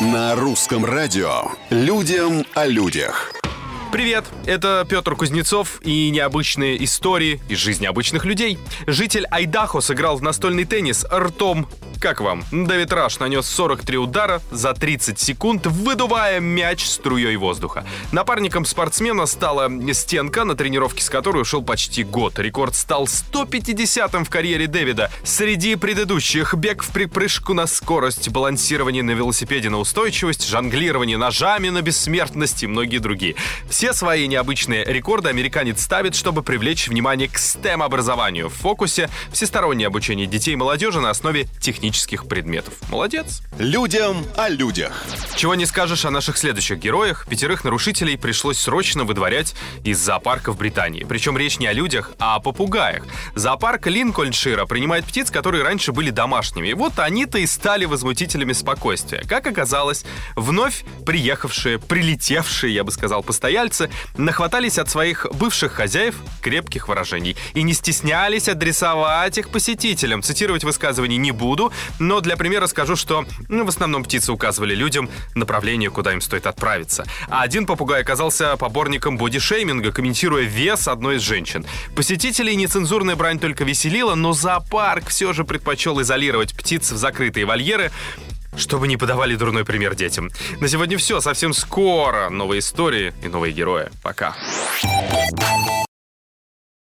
На русском радио «Людям о людях». Привет, это Петр Кузнецов и необычные истории из жизни обычных людей. Житель Айдахо сыграл в настольный теннис ртом как вам? Дэвид Раш нанес 43 удара за 30 секунд, выдувая мяч струей воздуха. Напарником спортсмена стала стенка, на тренировке с которой ушел почти год. Рекорд стал 150-м в карьере Дэвида. Среди предыдущих бег в припрыжку на скорость, балансирование на велосипеде на устойчивость, жонглирование ножами на бессмертность и многие другие. Все свои необычные рекорды американец ставит, чтобы привлечь внимание к STEM-образованию. В фокусе всестороннее обучение детей и молодежи на основе технических технических предметов. Молодец. Людям о людях. Чего не скажешь о наших следующих героях. Пятерых нарушителей пришлось срочно выдворять из зоопарка в Британии. Причем речь не о людях, а о попугаях. Зоопарк Линкольншира принимает птиц, которые раньше были домашними. И вот они-то и стали возмутителями спокойствия. Как оказалось, вновь приехавшие, прилетевшие, я бы сказал, постояльцы нахватались от своих бывших хозяев крепких выражений и не стеснялись адресовать их посетителям. Цитировать высказывания не буду, но для примера скажу, что ну, в основном птицы указывали людям направление, куда им стоит отправиться. А один попугай оказался поборником бодишейминга, комментируя вес одной из женщин. Посетителей нецензурная брань только веселила, но зоопарк все же предпочел изолировать птиц в закрытые вольеры, чтобы не подавали дурной пример детям. На сегодня все. Совсем скоро новые истории и новые герои. Пока.